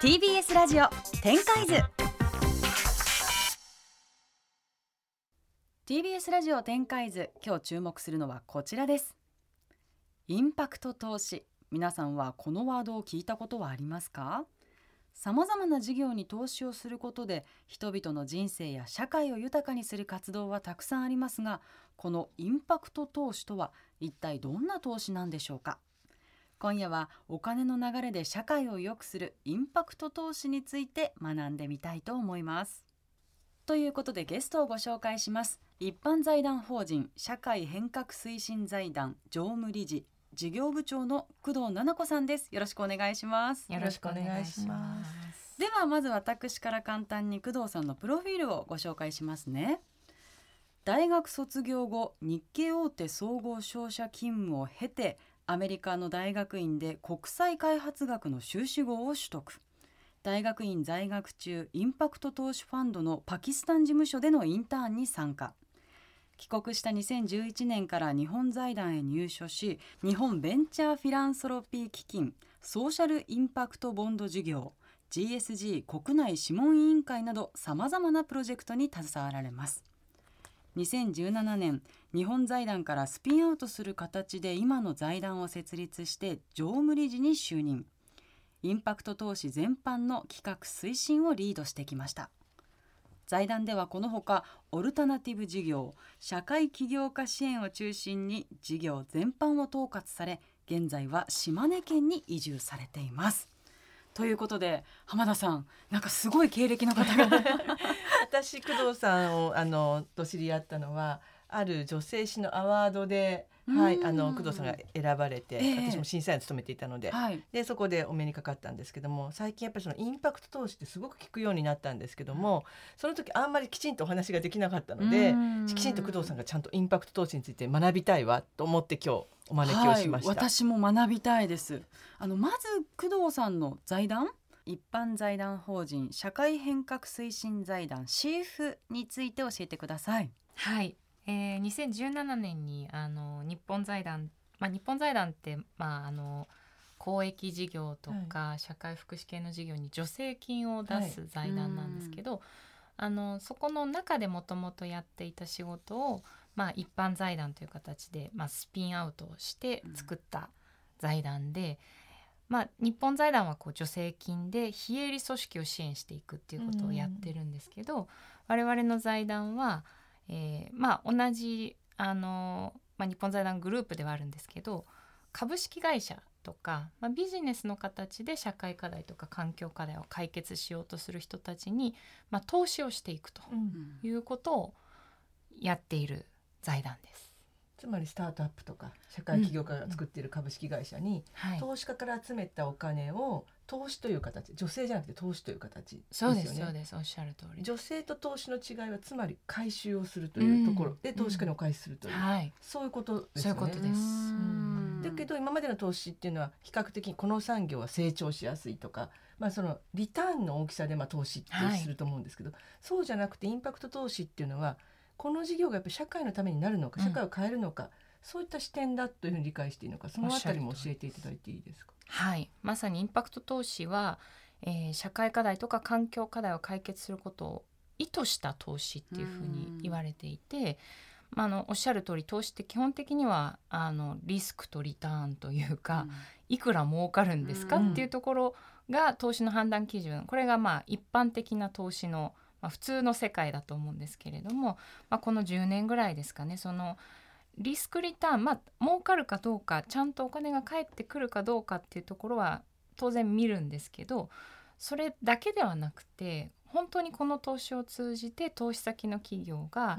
TBS ラジオ展開図。TBS ラジオ展開図今日注目するのはこちらです。インパクト投資。皆さんはこのワードを聞いたことはありますか？さまざまな事業に投資をすることで人々の人生や社会を豊かにする活動はたくさんありますがこのインパクト投資とは一体どんな投資なんでしょうか？今夜はお金の流れで社会を良くするインパクト投資について学んでみたいと思います。ということでゲストをご紹介します。一般財団法人社会変革推進財団常務理事事業部長の工藤七子さんです。よろしくお願いします。よろしくお願いします。ではまず私から簡単に工藤さんのプロフィールをご紹介しますね。大学卒業後日系大手総合商社勤務を経てアメリカの大学院で国際開発学の修士号を取得。大学院在学中インパクト投資ファンドのパキスタン事務所でのインターンに参加。帰国した2011年から日本財団へ入所し日本ベンチャーフィランソロピー基金ソーシャルインパクトボンド事業 GSG 国内諮問委員会などさまざまなプロジェクトに携わられます。2017年日本財団からスピンアウトする形で今の財団を設立して常務理事に就任。インパクト投資全般の企画推進をリードしてきました。財団ではこのほかオルタナティブ事業社会起業家支援を中心に事業全般を統括され現在は島根県に移住されています。ということで浜田さんなんかすごい経歴の方が。私工藤さんをあのと知り合ったのはある女性誌のアワードではい、あの工藤さんが選ばれて、えー、私も審査員を務めていたのではい、でそこでお目にかかったんですけども最近やっぱりそのインパクト投資ってすごく聞くようになったんですけども、その時あんまりきちんとお話ができなかったのできちんと工藤さんがちゃんとインパクト投資について学びたいわと思って今日お招きをしました、はい、私も学びたいです。あのまず工藤さんの財団一般財団法人社会変革推進財団シーフについて教えてください。はいえー、2017年にあの日本財団、まあ、日本財団って、まあ、あの公益事業とか、はい、社会福祉系の事業に助成金を出す財団なんですけど、はい、あのそこの中でもともとやっていた仕事を、まあ、一般財団という形で、まあ、スピンアウトして作った財団で。まあ、日本財団はこう助成金で非営利組織を支援していくっていうことをやってるんですけど、うん、我々の財団はえー、まあ同じあの、まあ、日本財団グループではあるんですけど株式会社とか、まあ、ビジネスの形で社会課題とか環境課題を解決しようとする人たちに、まあ、投資をしていくということをやっている財団です。つまりスタートアップとか社会起業家が作っている株式会社に、投資家から集めたお金を投資という形女性じゃなくて投資という形ですよね。そうですおっしゃる通り女性と投資の違いはつまり回収をするというところで、投資家にお返しするという、うんはい、そういうことですよね。そういうことです。だけど今までの投資っていうのは比較的この産業は成長しやすいとか、まあ、そのリターンの大きさでまあ投資ってすると思うんですけど、はい、そうじゃなくてインパクト投資っていうのはこの事業がやっぱり社会のためになるのか社会を変えるのか、うん、そういった視点だというふうに理解していいのかそのあたりも教えていただいていいですか？はい。まさにインパクト投資は、えー、社会課題とか環境課題を解決することを意図した投資っていうふうに言われていて、まあ、あのおっしゃる通り投資って基本的にはあのリスクとリターンというか、うん、いくら儲かるんですかっていうところが投資の判断基準。これがまあ一般的な投資のまあ、普通の世界だと思うんですけれども、まあ、この10年ぐらいですかねそのリスクリターンまあ儲かるかどうかちゃんとお金が返ってくるかどうかっていうところは当然見るんですけどそれだけではなくて本当にこの投資を通じて投資先の企業が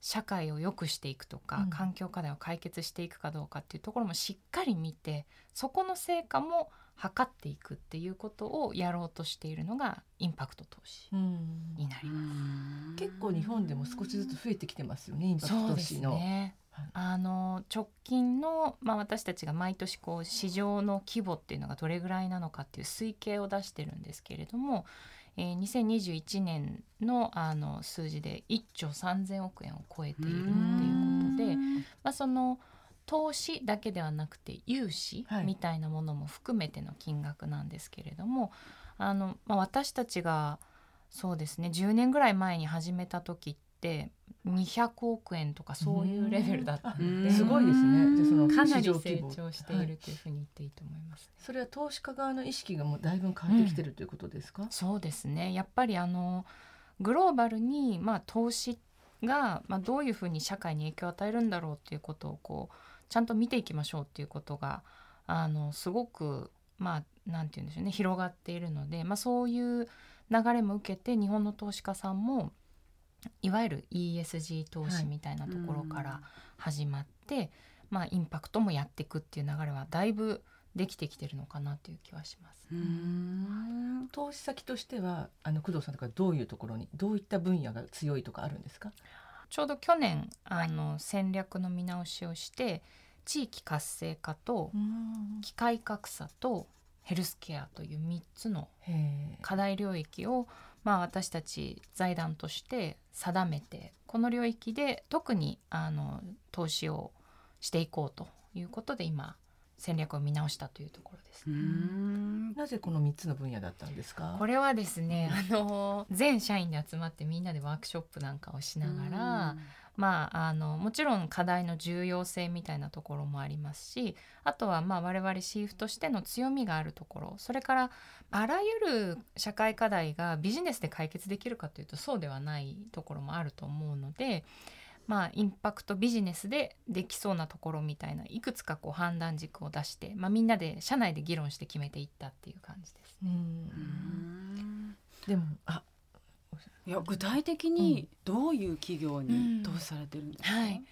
社会を良くしていくとか、うん、環境課題を解決していくかどうかっていうところもしっかり見てそこの成果も測っていくっていうことをやろうとしているのがインパクト投資になります。結構日本でも少しずつ増えてきてますよね。インパクト投資の。ね、あの直近の、まあ、私たちが毎年こう市場の規模っていうのがどれぐらいなのかっていう推計を出してるんですけれども、えー、2021年のあの数字で1兆3,000億円を超えているっていうことで、まあ、その投資だけではなくて融資みたいなものも含めての金額なんですけれども、はい、あのまあ、私たちがそうですね10年ぐらい前に始めた時って200億円とかそういうレベルだったのですごいですね。じゃそのかなり成長しているというふうに言っていいと思います、ね。はい、それは投資家側の意識がもうだいぶ変わってきてるということですか、うん、そうですね。やっぱりあのグローバルに、まあ、投資が、まあ、どういうふうに社会に影響を与えるんだろうっていうことをこうちゃんと見ていきましょうっていうことがあのすごくまあなんて言うんでしょうね。広がっているので、まあ、そういう流れも受けて日本の投資家さんもいわゆる ESG 投資みたいなところから始まって、はい、まあ、インパクトもやっていくっていう流れはだいぶできてきてるのかなという気はします。投資先としてはあの工藤さんとかどういうところにどういった分野が強いとかあるんですか？ちょうど去年あの戦略の見直しをして地域活性化と機械格差とヘルスケアという3つの課題領域をまあ、私たち財団として定めてこの領域で特にあの投資をしていこうということで今戦略を見直したというところです、ね、なぜこの3つの分野だったんですか？これはですねあの全社員で集まってみんなでワークショップなんかをしながらまあ、あのもちろん課題の重要性みたいなところもありますしあとはまあ我々シーフとしての強みがあるところそれからあらゆる社会課題がビジネスで解決できるかというとそうではないところもあると思うので。まあ、インパクトビジネスでできそうなところみたいないくつかこう判断軸を出して、まあ、みんなで社内で議論して決めていったっていう感じです。うんでもあいや具体的にどういう企業に投資されてるんですか、うんはい、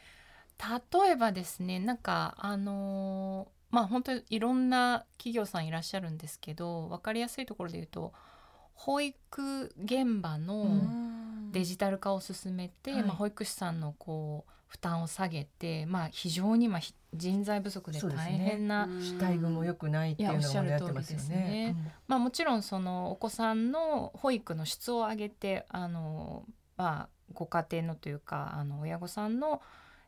例えばですねなんかあのー、まあ本当にいろんな企業さんいらっしゃるんですけど分かりやすいところで言うと保育現場のデジタル化を進めて、はい、まあ、保育士さんのこう負担を下げて、まあ、非常にまあ人材不足で大変な、ね、待遇も良くないっていうのもやってますよね。まあ、もちろんそのお子さんの保育の質を上げてあの、まあ、ご家庭のというかあの親御さんの、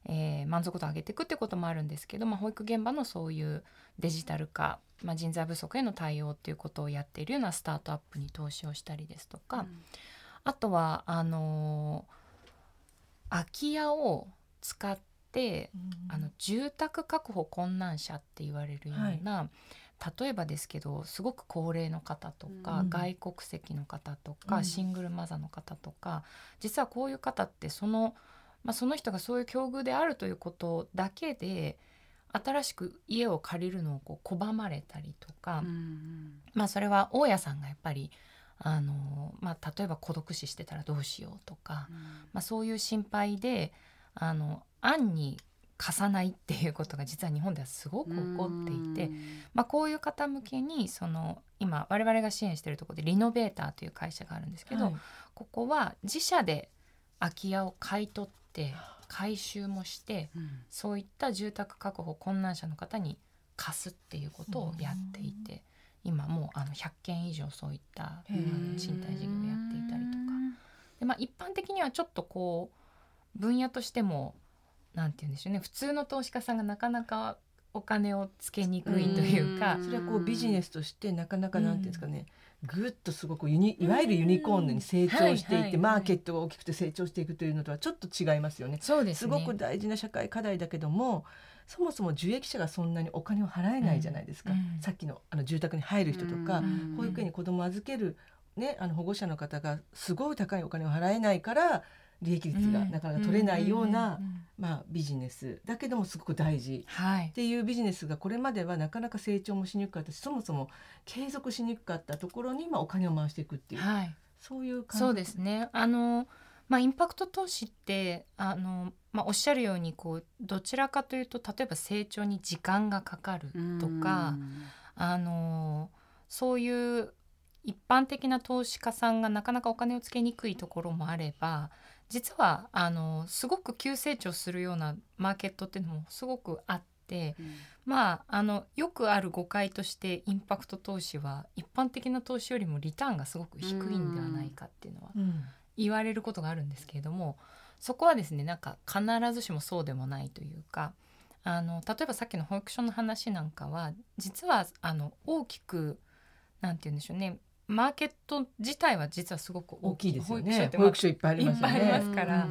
えー、満足度を上げていくってこともあるんですけど、まあ、保育現場のそういうデジタル化、まあ、人材不足への対応っていうことをやっているようなスタートアップに投資をしたりですとか、うん、あとはあの空き家を使って、うん、あの住宅確保困難者って言われるような、はい、例えばですけどすごく高齢の方とか、うん、外国籍の方とか、うん、シングルマザーの方とか実はこういう方ってその,、まあ、その人がそういう境遇であるということだけで新しく家を借りるのをこう拒まれたりとか、まあそれは大家さんがやっぱりあの、まあ、例えば孤独死してたらどうしようとか、まあ、そういう心配であの案に貸さないっていうことが実は日本ではすごく起こっていて、まあ、こういう方向けにその今我々が支援しているところでリノベーターという会社があるんですけど、はい、ここは自社で空き家を買い取って回収もして、うん、そういった住宅確保困難者の方に貸すっていうことをやっていて、今もうあの100件以上そういったあの賃貸事業をやっていたりとか。で、まあ、一般的にはちょっとこう分野としてもなんて言うんでしょうね普通の投資家さんがなかなかお金をつけにくいというか。それはこうビジネスとしてなかなかなんていうんですかね、ぐっとすごくユニいわゆるユニコーンに成長していって、マーケットが大きくて成長していくというのとはちょっと違いますよね。そうです、ね、すごく大事な社会課題だけどもそもそも受益者がそんなにお金を払えないじゃないですか、うん、さっきのあの住宅に入る人とか、うん、保育園に子供を預ける、ね、あの保護者の方がすごい高いお金を払えないから利益率がなかなか取れないような、まあ、ビジネスだけどもすごく大事。っていうビジネスがこれまではなかなか成長もしにくかった。しそもそも継続しにくかったところに、まあ、お金を回していくっていう、はい、そういう感じそうですね。あの、まあ、インパクト投資ってあの、まあ、おっしゃるようにこうどちらかというと例えば成長に時間がかかるとかあのそういう一般的な投資家さんがなかなかお金をつけにくいところもあれば実はあのすごく急成長するようなマーケットっていうのもすごくあって、うん、まああのよくある誤解としてインパクト投資は一般的な投資よりもリターンがすごく低いんではないかっていうのは言われることがあるんですけれども、そこはですねなんか必ずしもそうでもないというかあの例えばさっきの保育所の話なんかは実はあの大きくなんて言うんでしょうねマーケット自体は実はすごく大きい。ですよね。保育所いっぱいありますよね。いっぱいありますから、っ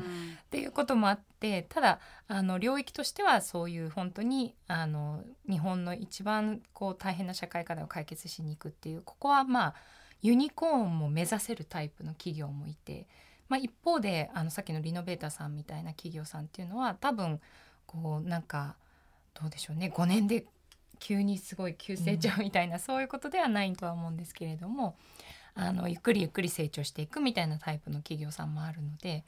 ていうこともあってただあの領域としてはそういう本当にあの日本の一番こう大変な社会課題を解決しに行くっていうここはまあユニコーンも目指せるタイプの企業もいて、まあ、一方であのさっきのリノベーターさんみたいな企業さんっていうのは多分こうなんかどうでしょうね。5年で急にすごい急成長みたいな、うん、そういうことではないとは思うんですけれどもあのゆっくりゆっくり成長していくみたいなタイプの企業さんもあるので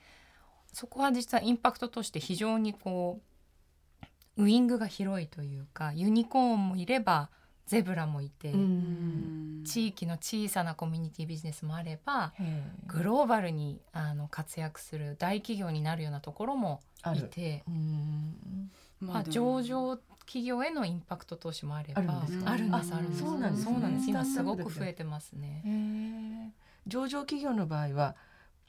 そこは実はインパクトとして非常にこうウイングが広いというかユニコーンもいればゼブラもいて地域の小さなコミュニティビジネスもあればグローバルにあの活躍する大企業になるようなところもいてまあ、上場企業へのインパクト投資もあればあるんですあるんですそうなんです、そうなんです。今すごく増えてますね。上場企業の場合は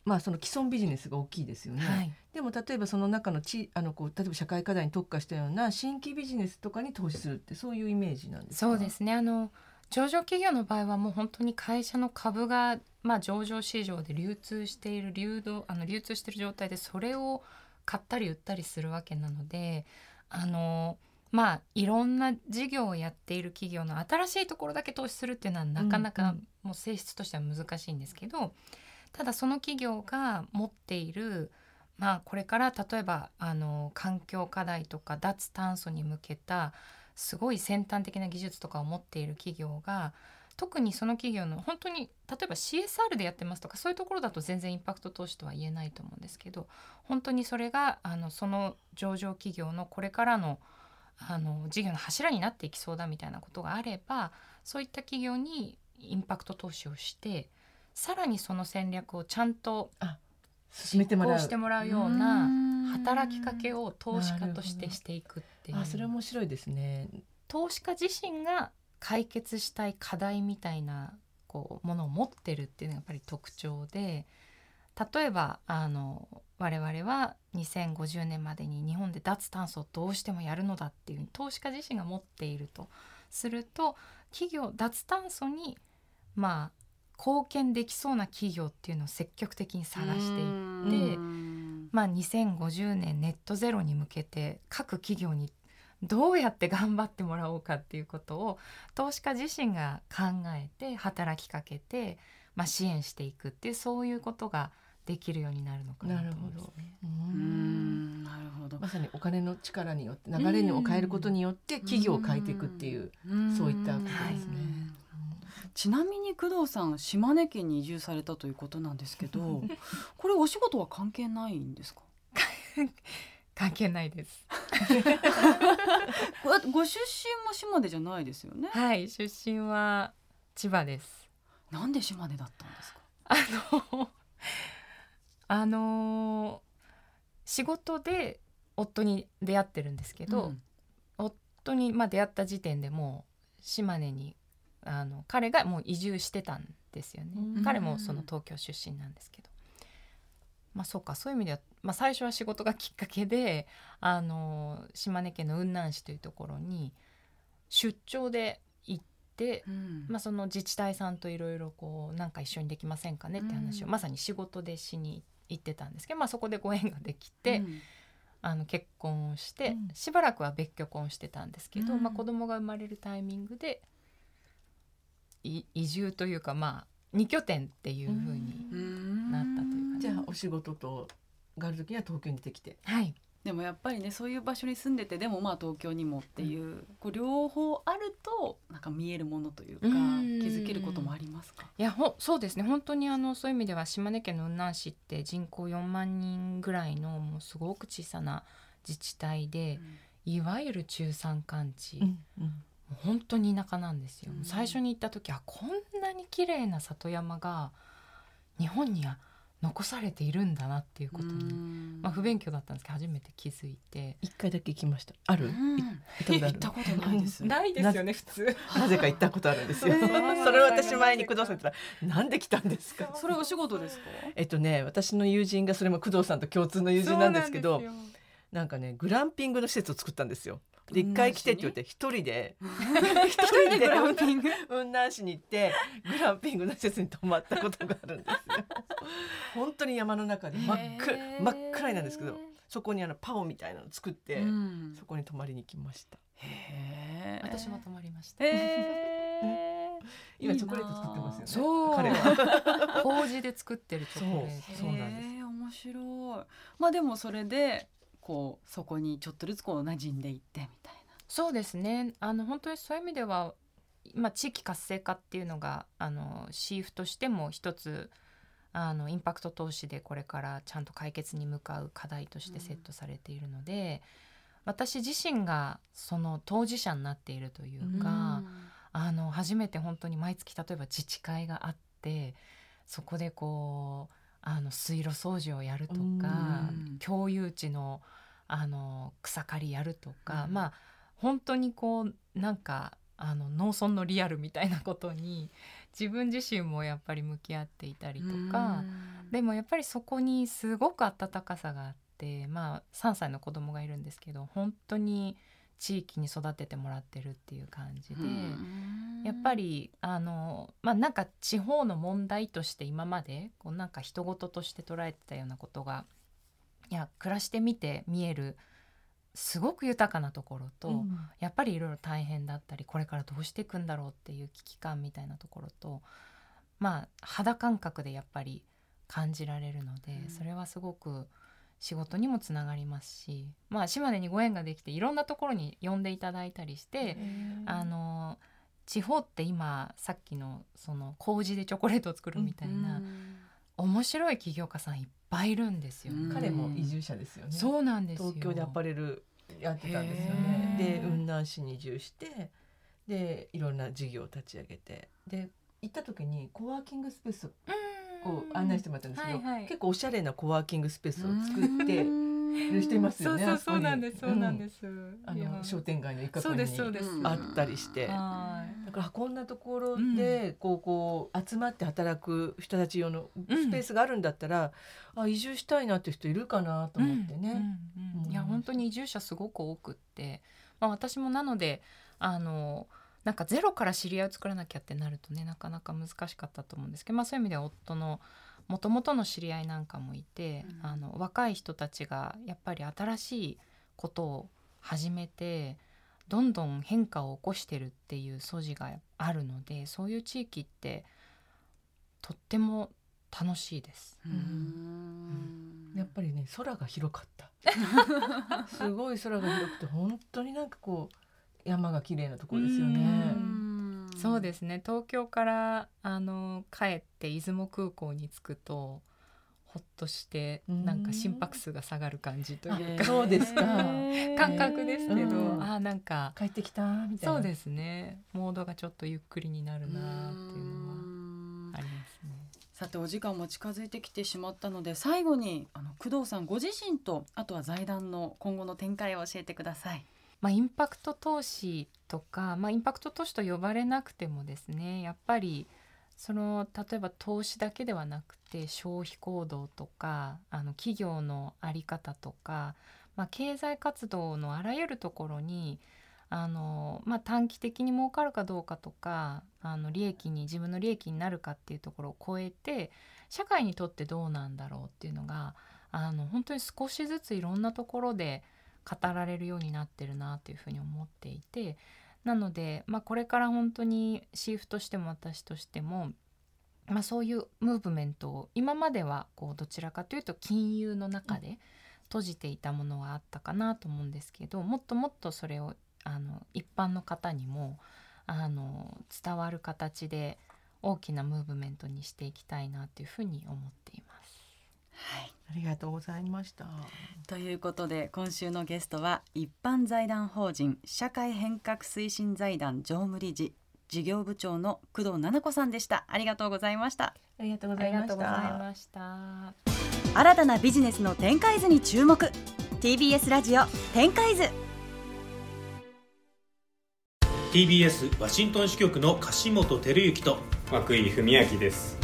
まあ、その既存ビジネスが大きいですよね、はい、でも例えばその中のちあのこう例えば社会課題に特化したような新規ビジネスとかに投資するってそういうイメージなんですそうですね。あの上場企業の場合はもう本当に会社の株が、まあ、上場市場で流通している流動あの流通している状態でそれを買ったり売ったりするわけなのであのまあいろんな事業をやっている企業の新しいところだけ投資するっていうのはなかなかもう性質としては難しいんですけど、ただその企業が持っているまあこれから例えばあの環境課題とか脱炭素に向けたすごい先端的な技術とかを持っている企業が特にその企業の本当に例えば CSR でやってますとかそういうところだと全然インパクト投資とは言えないと思うんですけど本当にそれがあのその上場企業のこれからのあの事業の柱になっていきそうだみたいなことがあればそういった企業にインパクト投資をしてさらにその戦略をちゃんと実行してもらうような働きかけを投資家としてしていくっていう。あそれ面白いですね。投資家自身が解決したい課題みたいなこうものを持ってるっていうのがやっぱり特徴で例えばあの我々は2050年までに日本で脱炭素をどうしてもやるのだっていう投資家自身が持っているとすると企業脱炭素にまあ貢献できそうな企業っていうのを積極的に探していってまあ2050年ネットゼロに向けて各企業にどうやって頑張ってもらおうかっていうことを投資家自身が考えて働きかけて、まあ、支援していくっていうそういうことができるようになるのかなと思いますね。うんなるほど。まさにお金の力によって流れを変えることによって企業を変えていくっていうそういったことですね。ちなみに工藤さん島根県に移住されたということなんですけど これお仕事は関係ないんですか？関係ないです ご出身も島根じゃないですよね？はい出身は千葉です。なんで島根だったんですか？あのあの仕事で夫に出会ってるんですけど、うん、夫にまあ出会った時点でもう島根にあの彼がもう移住してたんですよね、うん、彼もその東京出身なんですけど。まあそうかそういう意味では、まあ、最初は仕事がきっかけであの島根県の雲南市というところに出張で行って、うん、まあ、その自治体さんといろいろこうなんか一緒にできませんかねって話を、うん、まさに仕事でしに行ってたんですけど、まあ、そこでご縁ができて。うん。あの結婚をして、しばらくは別居婚してたんですけど、まあ、子供が生まれるタイミングで移住というかまあ2拠点っていうふうになったというか、じゃあお仕事とがある時には東京に出てきて。はい。でもやっぱりねそういう場所に住んでてでもまあ東京にもっていう、うん、こう両方あるとなんか見えるものというか気づけることもありますか？いやほそうですね。本当にあのそういう意味では島根県の雲南市って人口4万人ぐらいのもうすごく小さな自治体で、うん、いわゆる中山間地、うんうん、本当に田舎なんですよ、うん、最初に行った時はこんなに綺麗な里山が日本には残されているんだなっていうことに、まあ、不勉強だったんですけど初めて気づいて。一回だけ行きました。ある、行ったことないです。ないですよね普通。なぜか行ったことあるんですよ。それを私前に工藤さんったらなんで来たんですか？それお仕事ですか？えっとね私の友人がそれも工藤さんと共通の友人なんですけどなんかねグランピングの施設を作ったんですよで一回来てって言って一人で一人でグランピング？雲南市に行ってグランピングの施設に泊まったことがあるんですよ。本当に山の中で真っ暗真っ暗なんですけどそこにあのパオみたいなの作って、うん、そこに泊まりに来ました。へ私も泊まりました。今チョコレート作ってますよねそう。彼は。麹で作ってるチョコレート。そうなんです。面白い。まあでもそれでこうそこにちょっとずつこう馴染んでいってみたいな。そうですね。あの本当にそういう意味では、まあ、地域活性化っていうのがあのシーフとしても一つあのインパクト投資でこれからちゃんと解決に向かう課題としてセットされているので、うん、私自身がその当事者になっているというか、うん、あの初めて本当に毎月例えば自治会があってそこでこうあの水路掃除をやるとか、共有地のあの草刈りやるとか、まあ本当にこうなんかあの農村のリアルみたいなことに自分自身もやっぱり向き合っていたりとか、でもやっぱりそこにすごく温かさがあってまあ3歳の子供がいるんですけど本当に地域に育ててもらってるっていう感じで、やっぱりあのまあなんか地方の問題として今までこうなんか人事として捉えてたようなことがいや暮らしてみて見えるすごく豊かなところと、うん、やっぱりいろいろ大変だったりこれからどうしていくんだろうっていう危機感みたいなところとまあ肌感覚でやっぱり感じられるので、うん、それはすごく仕事にもつながりますし、まあ、島根にご縁ができていろんなところに呼んでいただいたりしてあの地方って今さっきのその麹でチョコレートを作るみたいな、面白い起業家さんいっぱいいるんですよ、彼も移住者ですよね。そうなんです東京でアパレルやってたんですよね。で雲南市に移住してでいろんな事業を立ち上げてで行った時にコワーキングスペースを案内してもらったんですけど、はいはい、結構おしゃれなコワーキングスペースを作ってる人いますよね。そうそうなんですそうなんです。あの商店街の一角にあったりして、だからこんなところでこうこう集まって働く人たち用のスペースがあるんだったら、あ移住したいなって人いるかなと思ってね。いや本当に移住者すごく多くって、まあ私もなのであの。なんかゼロから知り合いを作らなきゃってなるとねなかなか難しかったと思うんですけど、まあ、そういう意味では夫のもともとの知り合いなんかもいて、うん、あの若い人たちがやっぱり新しいことを始めてどんどん変化を起こしてるっていう素地があるのでそういう地域ってとっても楽しいです。うんやっぱりね空が広かった。すごい空が広くて本当になんかこう山が綺麗なところですよね。そうですね。東京からあの帰って出雲空港に着くとほっとしてなんか心拍数が下がる感じというか。そうですか。感覚ですけど、あなんか帰ってきたみたいな。そうですね。モードがちょっとゆっくりになるなっていうのはありますね。さてお時間も近づいてきてしまったので最後にあの工藤さんご自身とあとは財団の今後の展開を教えてください。まあ、インパクト投資とか、まあ、インパクト投資と呼ばれなくてもですねやっぱりその例えば投資だけではなくて消費行動とかあの企業の在り方とか、まあ、経済活動のあらゆるところにあの、まあ、短期的に儲かるかどうかとかあの利益に自分の利益になるかっていうところを超えて社会にとってどうなんだろうっていうのがあの本当に少しずついろんなところで語られるようになってるなというふうに思っていてなので、まあ、これから本当にシーフとしても私としても、まあ、そういうムーブメントを今まではこうどちらかというと金融の中で閉じていたものはあったかなと思うんですけどもっともっとそれをあの一般の方にもあの伝わる形で大きなムーブメントにしていきたいなというふうに思っています。はい、ありがとうございました。ということで今週のゲストは一般財団法人社会変革推進財団常務理事事業部長の工藤奈々子さんでした。ありがとうございました。ありがとうございました。新たなビジネスの展開図に注目。TBS ラジオ展開図。TBS ワシントン支局の樫本照之と涌井文明です。